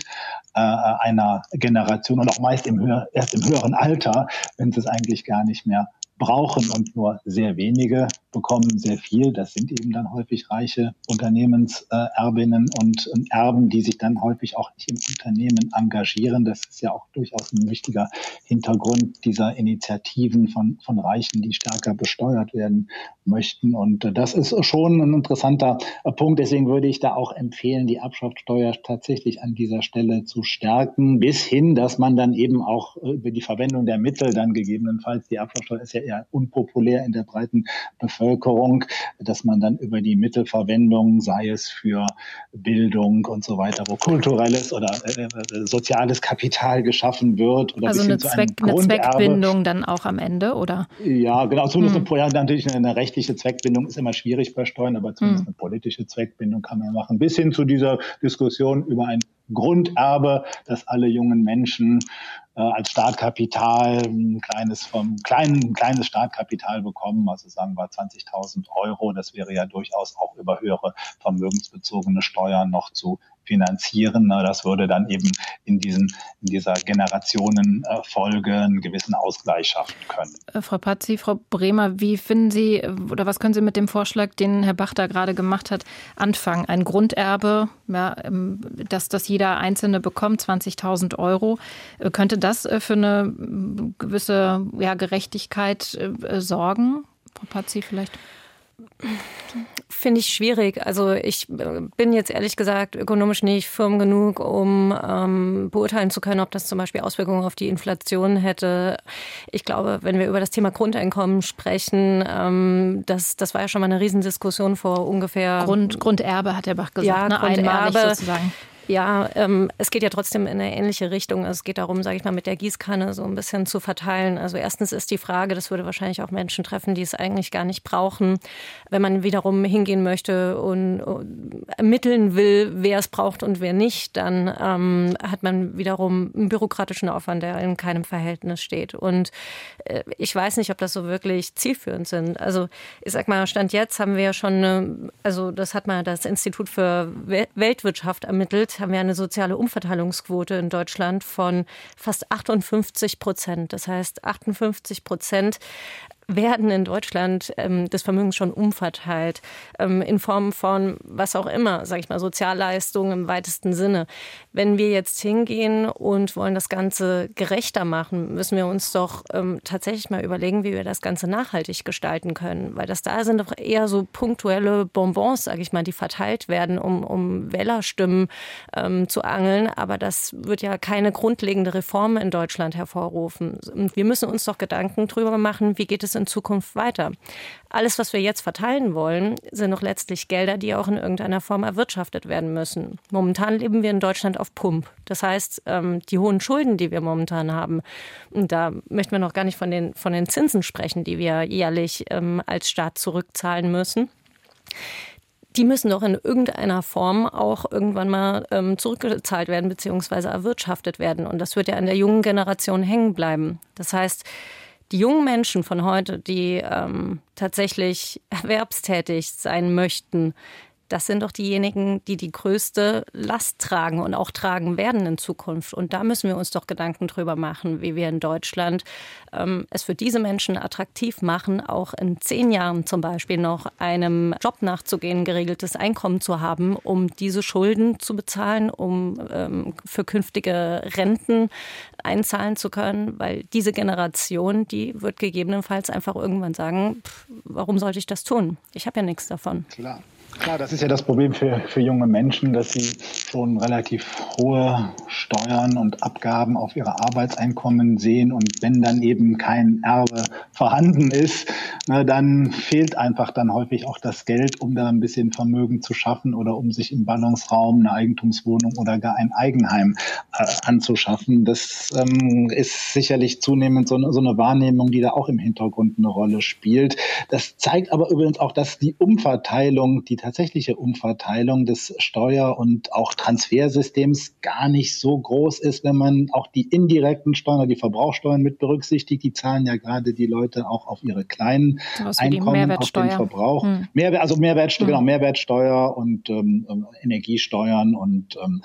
äh, einer Generation und auch meist im höher, erst im höheren Alter, wenn sie es eigentlich gar nicht mehr brauchen und nur sehr wenige bekommen sehr viel. Das sind eben dann häufig reiche Unternehmenserbinnen und Erben, die sich dann häufig auch nicht im Unternehmen engagieren. Das ist ja auch durchaus ein wichtiger Hintergrund dieser Initiativen von, von Reichen, die stärker besteuert werden möchten. Und das ist schon ein interessanter Punkt. Deswegen würde ich da auch empfehlen, die Erbschaftssteuer tatsächlich an dieser Stelle zu stärken, bis hin, dass man dann eben auch über die Verwendung der Mittel dann gegebenenfalls, die Erbschaftssteuer ist ja eher unpopulär in der breiten Bevölkerung, Bevölkerung, dass man dann über die Mittelverwendung, sei es für Bildung und so weiter, wo kulturelles oder äh, äh soziales Kapital geschaffen wird. Oder also eine, Zweck, eine Zweckbindung dann auch am Ende, oder? Ja, genau. Zumindest hm. eine, natürlich eine, eine, rechtliche Zweckbindung ist immer schwierig bei Steuern, aber zumindest hm. eine politische Zweckbindung kann man machen. Bis hin zu dieser Diskussion über ein Grunderbe, dass alle jungen Menschen äh, als Startkapital ein kleines, vom, kleinen, kleines Startkapital bekommen, also sagen wir 20.000 Euro. Das wäre ja durchaus auch über höhere vermögensbezogene Steuern noch zu finanzieren. Das würde dann eben in, diesen, in dieser Generationenfolge einen gewissen Ausgleich schaffen können. Äh, Frau Pazzi, Frau Bremer, wie finden Sie oder was können Sie mit dem Vorschlag, den Herr Bach da gerade gemacht hat, anfangen? Ein Grunderbe, ja, ähm, dass das jeder Einzelne bekommt, 20.000 Euro. Äh, könnte das äh, für eine gewisse ja, Gerechtigkeit sorgen? Frau Pazzi vielleicht? Finde ich schwierig. Also ich äh, bin jetzt ehrlich gesagt ökonomisch nicht firm genug, um ähm, beurteilen zu können, ob das zum Beispiel Auswirkungen auf die Inflation hätte. Ich glaube, wenn wir über das Thema Grundeinkommen sprechen, ähm, das, das war ja schon mal eine Riesendiskussion vor ungefähr... Grund, Grunderbe hat der Bach gesagt, ja, ne? Grunderbe, sozusagen. Ja, ähm, es geht ja trotzdem in eine ähnliche Richtung. Es geht darum, sage ich mal, mit der Gießkanne so ein bisschen zu verteilen. Also erstens ist die Frage, das würde wahrscheinlich auch Menschen treffen, die es eigentlich gar nicht brauchen. Wenn man wiederum hingehen möchte und, und ermitteln will, wer es braucht und wer nicht, dann ähm, hat man wiederum einen bürokratischen Aufwand, der in keinem Verhältnis steht. Und äh, ich weiß nicht, ob das so wirklich zielführend sind. Also ich sag mal, Stand jetzt haben wir ja schon, eine, also das hat mal das Institut für Weltwirtschaft ermittelt, haben wir eine soziale Umverteilungsquote in Deutschland von fast 58 Prozent. Das heißt, 58 Prozent werden in Deutschland ähm, des Vermögens schon umverteilt, ähm, in Form von was auch immer, sage ich mal, Sozialleistungen im weitesten Sinne. Wenn wir jetzt hingehen und wollen das Ganze gerechter machen, müssen wir uns doch ähm, tatsächlich mal überlegen, wie wir das Ganze nachhaltig gestalten können. Weil das da sind doch eher so punktuelle Bonbons, sage ich mal, die verteilt werden, um, um Wählerstimmen ähm, zu angeln. Aber das wird ja keine grundlegende Reform in Deutschland hervorrufen. Und wir müssen uns doch Gedanken darüber machen, wie geht es in in Zukunft weiter? Alles, was wir jetzt verteilen wollen, sind doch letztlich Gelder, die auch in irgendeiner Form erwirtschaftet werden müssen. Momentan leben wir in Deutschland auf Pump. Das heißt, ähm, die hohen Schulden, die wir momentan haben, da möchten wir noch gar nicht von den, von den Zinsen sprechen, die wir jährlich ähm, als Staat zurückzahlen müssen die müssen doch in irgendeiner Form auch irgendwann mal ähm, zurückgezahlt werden bzw. erwirtschaftet werden. Und das wird ja an der jungen Generation hängen bleiben. Das heißt, die jungen Menschen von heute, die ähm, tatsächlich erwerbstätig sein möchten, das sind doch diejenigen, die die größte Last tragen und auch tragen werden in Zukunft. Und da müssen wir uns doch Gedanken drüber machen, wie wir in Deutschland ähm, es für diese Menschen attraktiv machen, auch in zehn Jahren zum Beispiel noch einem Job nachzugehen, geregeltes Einkommen zu haben, um diese Schulden zu bezahlen, um ähm, für künftige Renten einzahlen zu können, weil diese Generation, die wird gegebenenfalls einfach irgendwann sagen, pff, warum sollte ich das tun? Ich habe ja nichts davon. Klar. Klar, das ist ja das Problem für, für junge Menschen, dass sie schon relativ hohe Steuern und Abgaben auf ihre Arbeitseinkommen sehen. Und wenn dann eben kein Erbe vorhanden ist, na, dann fehlt einfach dann häufig auch das Geld, um da ein bisschen Vermögen zu schaffen oder um sich im Ballungsraum eine Eigentumswohnung oder gar ein Eigenheim äh, anzuschaffen. Das ähm, ist sicherlich zunehmend so, so eine Wahrnehmung, die da auch im Hintergrund eine Rolle spielt. Das zeigt aber übrigens auch, dass die Umverteilung, die tatsächliche Umverteilung des Steuer- und auch Transfersystems gar nicht so groß ist, wenn man auch die indirekten Steuern, die Verbrauchsteuern mit berücksichtigt. Die zahlen ja gerade die Leute auch auf ihre kleinen Einkommen, auf den Verbrauch. Hm. Mehr, also Mehrwertsteuer, hm. genau, Mehrwertsteuer und ähm, ähm Energiesteuern und ähm,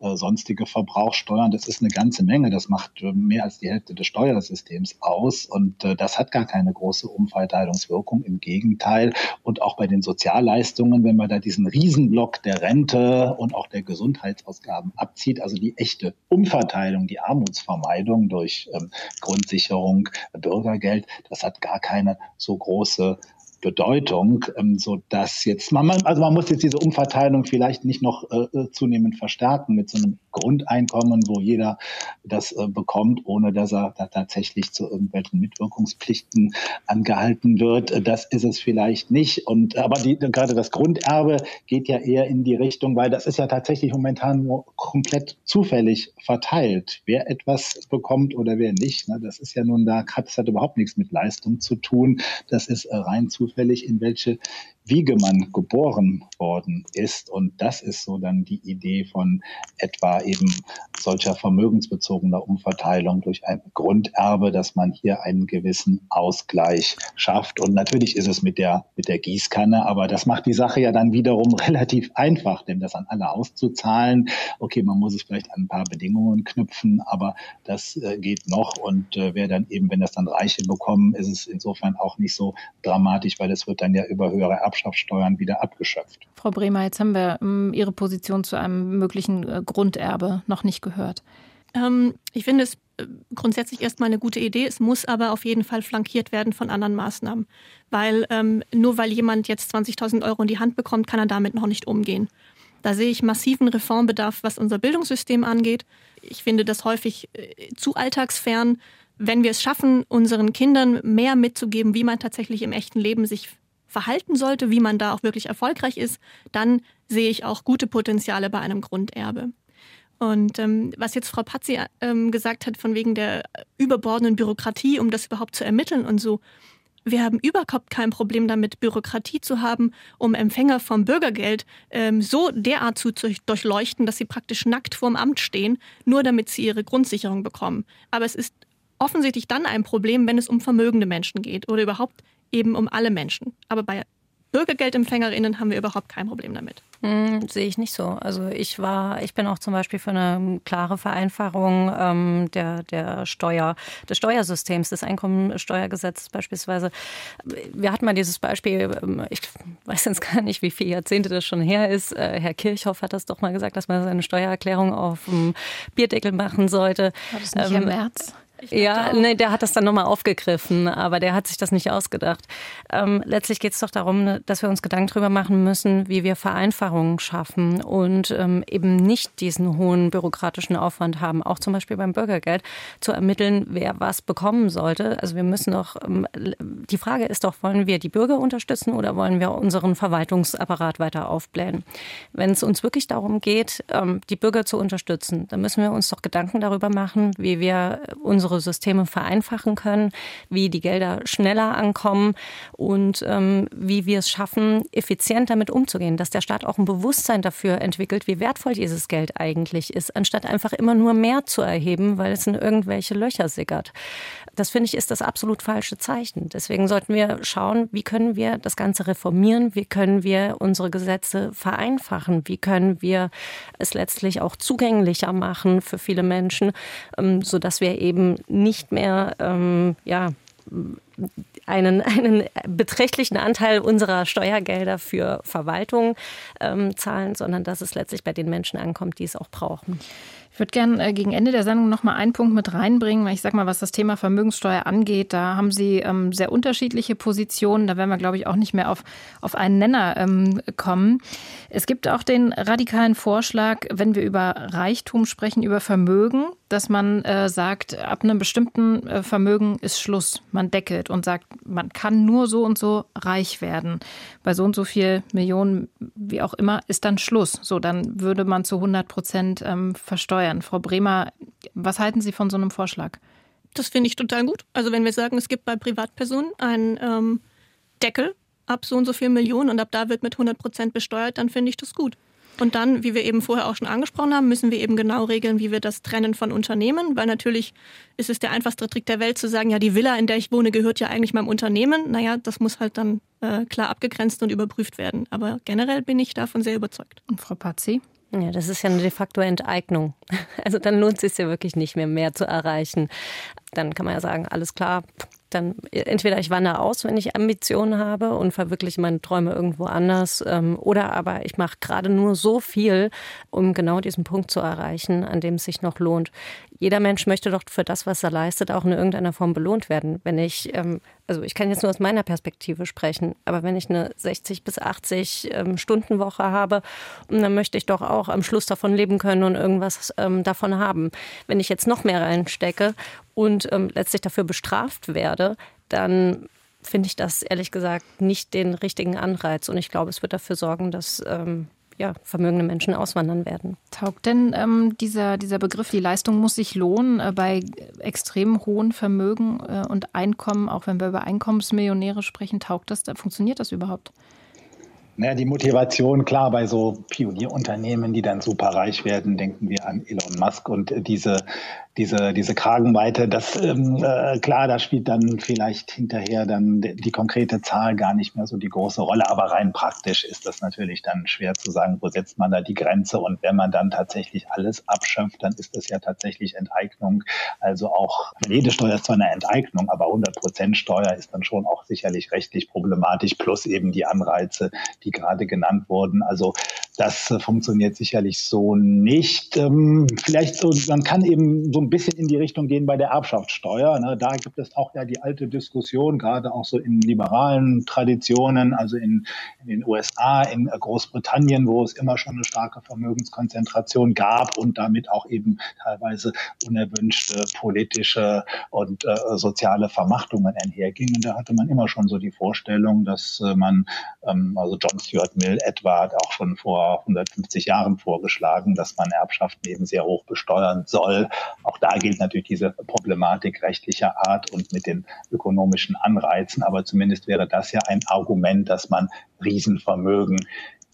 äh, sonstige Verbrauchsteuern. Das ist eine ganze Menge. Das macht äh, mehr als die Hälfte des Steuersystems aus. Und äh, das hat gar keine große Umverteilungswirkung. Im Gegenteil. Und auch bei den Sozialleistungen, wenn man da diesen Riesenblock der Rente und auch der Gesundheitsausgaben abzieht, also die echte Umverteilung, die Armutsvermeidung durch ähm, Grundsicherung, Bürgergeld, das hat gar keine so große Bedeutung, ähm, so dass jetzt man, also man muss jetzt diese Umverteilung vielleicht nicht noch äh, äh, zunehmend verstärken mit so einem Grundeinkommen, wo jeder das äh, bekommt, ohne dass er da tatsächlich zu irgendwelchen Mitwirkungspflichten angehalten wird. Äh, das ist es vielleicht nicht. Und aber die, gerade das Grunderbe geht ja eher in die Richtung, weil das ist ja tatsächlich momentan nur komplett zufällig verteilt, wer etwas bekommt oder wer nicht. Ne? Das ist ja nun da hat es halt überhaupt nichts mit Leistung zu tun. Das ist äh, rein zufällig, in welche Wiege man geboren worden ist. Und das ist so dann die Idee von etwa eben solcher vermögensbezogener Umverteilung durch ein Grunderbe, dass man hier einen gewissen Ausgleich schafft. Und natürlich ist es mit der, mit der Gießkanne, aber das macht die Sache ja dann wiederum relativ einfach, denn das an alle auszuzahlen. Okay, man muss es vielleicht an ein paar Bedingungen knüpfen, aber das äh, geht noch. Und äh, wer dann eben, wenn das dann Reiche bekommen, ist es insofern auch nicht so dramatisch, weil es wird dann ja über höhere Erbschaften Erbschaftssteuern wieder abgeschöpft. Frau Bremer, jetzt haben wir ähm, Ihre Position zu einem möglichen äh, Grunderbe noch nicht gehört. Ähm, ich finde es äh, grundsätzlich erstmal eine gute Idee. Es muss aber auf jeden Fall flankiert werden von anderen Maßnahmen. Weil ähm, nur weil jemand jetzt 20.000 Euro in die Hand bekommt, kann er damit noch nicht umgehen. Da sehe ich massiven Reformbedarf, was unser Bildungssystem angeht. Ich finde das häufig äh, zu alltagsfern. Wenn wir es schaffen, unseren Kindern mehr mitzugeben, wie man tatsächlich im echten Leben sich verhalten sollte, wie man da auch wirklich erfolgreich ist, dann sehe ich auch gute Potenziale bei einem Grunderbe. Und ähm, was jetzt Frau Patzi ähm, gesagt hat, von wegen der überbordenden Bürokratie, um das überhaupt zu ermitteln und so, wir haben überhaupt kein Problem damit, Bürokratie zu haben, um Empfänger vom Bürgergeld ähm, so derart zu durchleuchten, dass sie praktisch nackt vorm Amt stehen, nur damit sie ihre Grundsicherung bekommen. Aber es ist offensichtlich dann ein Problem, wenn es um vermögende Menschen geht oder überhaupt eben um alle Menschen. Aber bei Bürgergeldempfängerinnen haben wir überhaupt kein Problem damit. Hm, sehe ich nicht so. Also ich war, ich bin auch zum Beispiel für eine klare Vereinfachung ähm, der, der Steuer, des Steuersystems, des Einkommensteuergesetzes beispielsweise. Wir hatten mal dieses Beispiel, ähm, ich weiß jetzt gar nicht, wie viele Jahrzehnte das schon her ist. Äh, Herr Kirchhoff hat das doch mal gesagt, dass man seine Steuererklärung auf dem Bierdeckel machen sollte. War das nicht ähm, Herr Merz? Ja, nee, der hat das dann nochmal aufgegriffen, aber der hat sich das nicht ausgedacht. Ähm, letztlich geht es doch darum, dass wir uns Gedanken darüber machen müssen, wie wir Vereinfachungen schaffen und ähm, eben nicht diesen hohen bürokratischen Aufwand haben, auch zum Beispiel beim Bürgergeld, zu ermitteln, wer was bekommen sollte. Also wir müssen doch, ähm, die Frage ist doch, wollen wir die Bürger unterstützen oder wollen wir unseren Verwaltungsapparat weiter aufblähen? Wenn es uns wirklich darum geht, ähm, die Bürger zu unterstützen, dann müssen wir uns doch Gedanken darüber machen, wie wir unsere unsere Systeme vereinfachen können, wie die Gelder schneller ankommen und ähm, wie wir es schaffen, effizient damit umzugehen, dass der Staat auch ein Bewusstsein dafür entwickelt, wie wertvoll dieses Geld eigentlich ist, anstatt einfach immer nur mehr zu erheben, weil es in irgendwelche Löcher sickert. Das finde ich ist das absolut falsche Zeichen. Deswegen sollten wir schauen, wie können wir das Ganze reformieren, wie können wir unsere Gesetze vereinfachen, wie können wir es letztlich auch zugänglicher machen für viele Menschen, ähm, sodass wir eben nicht mehr ähm, ja, einen, einen beträchtlichen Anteil unserer Steuergelder für Verwaltung ähm, zahlen, sondern dass es letztlich bei den Menschen ankommt, die es auch brauchen. Ich würde gerne äh, gegen Ende der Sendung noch mal einen Punkt mit reinbringen, weil ich sage mal, was das Thema Vermögenssteuer angeht, da haben Sie ähm, sehr unterschiedliche Positionen. Da werden wir, glaube ich, auch nicht mehr auf, auf einen Nenner ähm, kommen. Es gibt auch den radikalen Vorschlag, wenn wir über Reichtum sprechen, über Vermögen, dass man äh, sagt, ab einem bestimmten äh, Vermögen ist Schluss. Man deckelt und sagt, man kann nur so und so reich werden. Bei so und so viel Millionen, wie auch immer, ist dann Schluss. So, dann würde man zu 100 Prozent ähm, versteuern. Frau Bremer, was halten Sie von so einem Vorschlag? Das finde ich total gut. Also wenn wir sagen, es gibt bei Privatpersonen einen ähm, Deckel ab so und so viel Millionen und ab da wird mit 100 Prozent besteuert, dann finde ich das gut. Und dann, wie wir eben vorher auch schon angesprochen haben, müssen wir eben genau regeln, wie wir das trennen von Unternehmen, weil natürlich ist es der einfachste Trick der Welt zu sagen, ja, die Villa, in der ich wohne, gehört ja eigentlich meinem Unternehmen. Naja, das muss halt dann äh, klar abgegrenzt und überprüft werden. Aber generell bin ich davon sehr überzeugt. Und Frau Pazzi? Ja, das ist ja eine de facto Enteignung. Also dann lohnt es sich ja wirklich nicht mehr, mehr zu erreichen. Dann kann man ja sagen, alles klar, dann entweder ich wandere aus, wenn ich Ambitionen habe und verwirkliche meine Träume irgendwo anders, ähm, oder aber ich mache gerade nur so viel, um genau diesen Punkt zu erreichen, an dem es sich noch lohnt. Jeder Mensch möchte doch für das, was er leistet, auch in irgendeiner Form belohnt werden. Wenn ich, ähm, also ich kann jetzt nur aus meiner Perspektive sprechen, aber wenn ich eine 60 bis 80 ähm, Stunden Woche habe, dann möchte ich doch auch am Schluss davon leben können und irgendwas davon haben. Wenn ich jetzt noch mehr reinstecke und letztlich dafür bestraft werde, werde, dann finde ich das ehrlich gesagt nicht den richtigen Anreiz. Und ich glaube, es wird dafür sorgen, dass ähm, ja, vermögende Menschen auswandern werden. Taugt denn ähm, dieser, dieser Begriff, die Leistung muss sich lohnen, äh, bei extrem hohen Vermögen äh, und Einkommen, auch wenn wir über Einkommensmillionäre sprechen, taugt das? Funktioniert das überhaupt? Naja, die Motivation, klar, bei so Pionierunternehmen, die dann super reich werden, denken wir an Elon Musk und diese diese, diese Kragenweite, das ähm, äh, klar, da spielt dann vielleicht hinterher dann die, konkrete Zahl gar nicht mehr so die große Rolle, aber rein praktisch ist das natürlich dann schwer zu sagen, wo setzt man da die Grenze und wenn man dann tatsächlich alles abschöpft, dann ist das ja tatsächlich Enteignung. Also auch jede Steuer ist zwar eine Enteignung, aber 100 Prozent Steuer ist dann schon auch sicherlich rechtlich problematisch, plus eben die Anreize, die gerade genannt wurden. Also das äh, funktioniert sicherlich so nicht. Ähm, vielleicht so, man kann eben so ein bisschen in die Richtung gehen bei der Erbschaftssteuer. Ne? Da gibt es auch ja die alte Diskussion, gerade auch so in liberalen Traditionen, also in, in den USA, in Großbritannien, wo es immer schon eine starke Vermögenskonzentration gab und damit auch eben teilweise unerwünschte politische und äh, soziale Vermachtungen einhergingen. Da hatte man immer schon so die Vorstellung, dass äh, man, ähm, also John Stuart Mill etwa auch schon vor 150 Jahren vorgeschlagen, dass man Erbschaften eben sehr hoch besteuern soll. Auch da gilt natürlich diese Problematik rechtlicher Art und mit den ökonomischen Anreizen. Aber zumindest wäre das ja ein Argument, dass man Riesenvermögen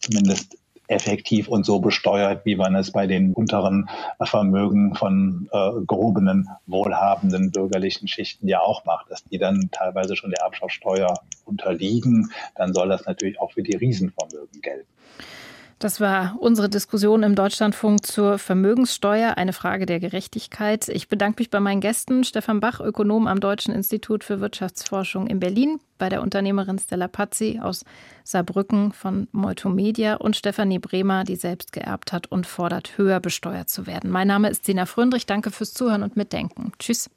zumindest effektiv und so besteuert, wie man es bei den unteren Vermögen von äh, gehobenen, wohlhabenden bürgerlichen Schichten ja auch macht, dass die dann teilweise schon der Erbschaftssteuer unterliegen, dann soll das natürlich auch für die Riesenvermögen gelten. Das war unsere Diskussion im Deutschlandfunk zur Vermögenssteuer, eine Frage der Gerechtigkeit. Ich bedanke mich bei meinen Gästen, Stefan Bach, Ökonom am Deutschen Institut für Wirtschaftsforschung in Berlin, bei der Unternehmerin Stella Pazzi aus Saarbrücken von Media und Stefanie Bremer, die selbst geerbt hat und fordert, höher besteuert zu werden. Mein Name ist Sina Fröndrich. Danke fürs Zuhören und Mitdenken. Tschüss.